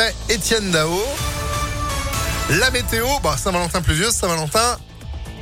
après Étienne Dao. La météo, bah Saint-Valentin pluvieuse, Saint-Valentin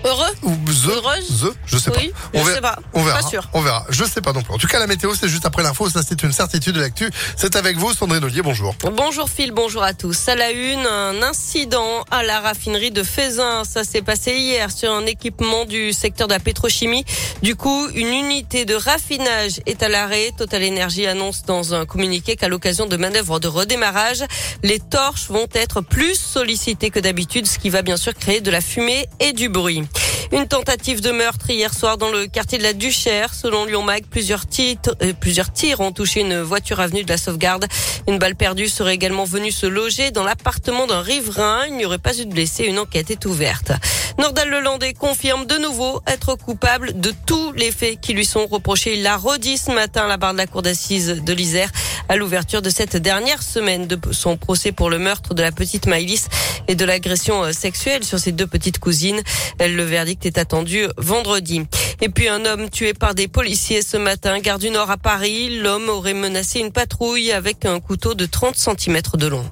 Heureux ou the, Heureuse the, je sais Oui, pas. On je verra, sais pas. On verra. Pas sûr. On verra. Je sais pas non plus. En tout cas, la météo, c'est juste après l'info. Ça, c'est une certitude de l'actu. C'est avec vous, Sandrine Ollier. Bonjour. Bonjour Phil, bonjour à tous. À la une, un incident à la raffinerie de Fézin. Ça s'est passé hier sur un équipement du secteur de la pétrochimie. Du coup, une unité de raffinage est à l'arrêt. Total Energy annonce dans un communiqué qu'à l'occasion de manœuvres de redémarrage, les torches vont être plus sollicitées que d'habitude, ce qui va bien sûr créer de la fumée et du bruit. Une tentative de meurtre hier soir dans le quartier de la Duchère. Selon Lyon Mag, plusieurs tirs, euh, plusieurs tirs ont touché une voiture avenue de la Sauvegarde. Une balle perdue serait également venue se loger dans l'appartement d'un riverain. Il n'y aurait pas eu de blessés. Une enquête est ouverte. Nordal Lelandais confirme de nouveau être coupable de tous les faits qui lui sont reprochés. Il l'a redit ce matin à la barre de la cour d'assises de l'Isère à l'ouverture de cette dernière semaine de son procès pour le meurtre de la petite Maïlis et de l'agression euh, sexuelle sur ses deux petites cousines. Le verdict est attendu vendredi. Et puis un homme tué par des policiers ce matin, gare du Nord à Paris. L'homme aurait menacé une patrouille avec un couteau de 30 cm de long.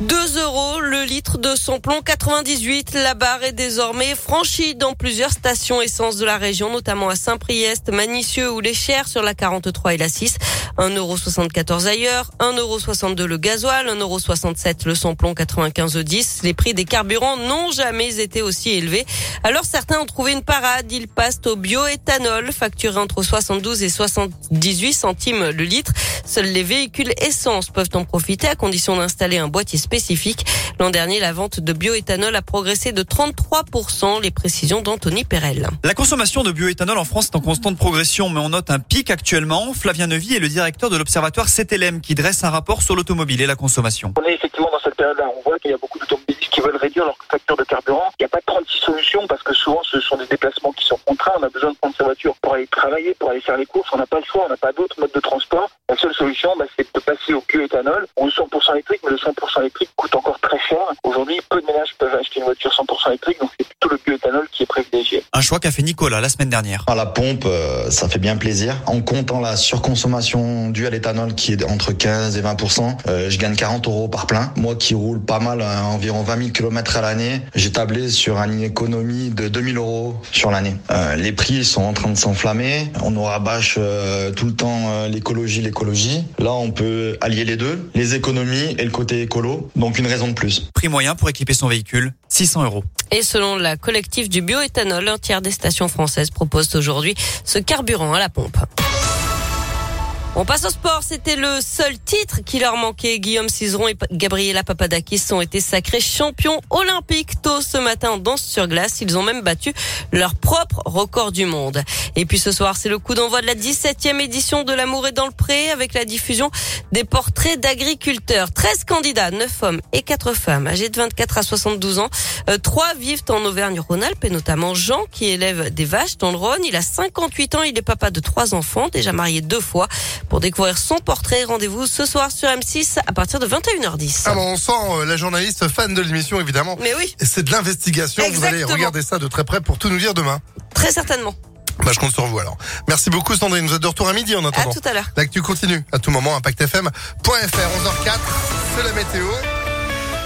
2 euros le litre de samplon 98. La barre est désormais franchie dans plusieurs stations essence de la région, notamment à Saint-Priest, Manicieux ou Les Chers sur la 43 et la 6. 1,74€ ailleurs, 1,62€ le gasoil, 1,67€ le samplon 95 10. Les prix des carburants n'ont jamais été aussi élevés. Alors certains ont trouvé une parade. Ils passent au bioéthanol, facturé entre 72 et 78 centimes le litre. Seuls les véhicules essence peuvent en profiter à condition d'installer un boîtier L'an dernier, la vente de bioéthanol a progressé de 33%. Les précisions d'Anthony Perel. La consommation de bioéthanol en France est en constante progression, mais on note un pic actuellement. Flavien Nevy est le directeur de l'observatoire CTLM qui dresse un rapport sur l'automobile et la consommation. On est effectivement dans cette période-là. On voit qu'il y a beaucoup d'automobilistes qui veulent réduire leur facture de carburant. Il n'y a pas 36 solutions parce que souvent ce sont des déplacements qui sont contraints. On a besoin de prendre sa voiture pour aller travailler, pour aller faire les courses. On n'a pas le choix, on n'a pas d'autres modes de transport. La seule solution, bah, c'est de passer au bioéthanol ou au 100% électrique, mais le 100% électrique coûte encore très cher. Aujourd'hui, peu de ménages peuvent acheter une voiture 100% électrique, donc c'est plutôt le bioéthanol qui est privilégié. Un choix qu'a fait Nicolas la semaine dernière. À la pompe, euh, ça fait bien plaisir. En comptant la surconsommation due à l'éthanol qui est entre 15 et 20 euh, je gagne 40 euros par plein. Moi qui roule pas mal, euh, environ 20 000 km à l'année, j'ai tablé sur une économie de 2000 euros sur l'année. Euh, les prix sont en train de s'enflammer. On nous rabâche euh, tout le temps euh, l'écologie, l'écologie. Là, on peut allier les deux, les économies et le côté écolo. Donc une raison de plus. Prix moyen pour équiper son véhicule, 600 euros. Et selon la collective du bioéthanol, un tiers des stations françaises proposent aujourd'hui ce carburant à la pompe. On passe au sport. C'était le seul titre qui leur manquait. Guillaume Cizeron et Gabriela Papadakis ont été sacrés champions olympiques tôt ce matin en danse sur glace. Ils ont même battu leur propre record du monde. Et puis ce soir, c'est le coup d'envoi de la 17e édition de L'amour est dans le pré avec la diffusion des portraits d'agriculteurs. 13 candidats, 9 hommes et 4 femmes âgés de 24 à 72 ans. Euh, Trois vivent en Auvergne-Rhône-Alpes et notamment Jean qui élève des vaches dans le Rhône. Il a 58 ans, il est papa de trois enfants, déjà marié deux fois. Pour découvrir son portrait, rendez-vous ce soir sur M6 à partir de 21h10. Ah bon, on sent euh, la journaliste fan de l'émission, évidemment. Mais oui, Et c'est de l'investigation. Vous allez regarder ça de très près pour tout nous dire demain. très certainement. Bah, je compte sur vous alors. Merci beaucoup, Sandrine. Vous êtes de retour à midi en À attendant. tout à l'heure. L'actu continue à tout moment. ImpactFM.fr, 11h04. C'est la météo.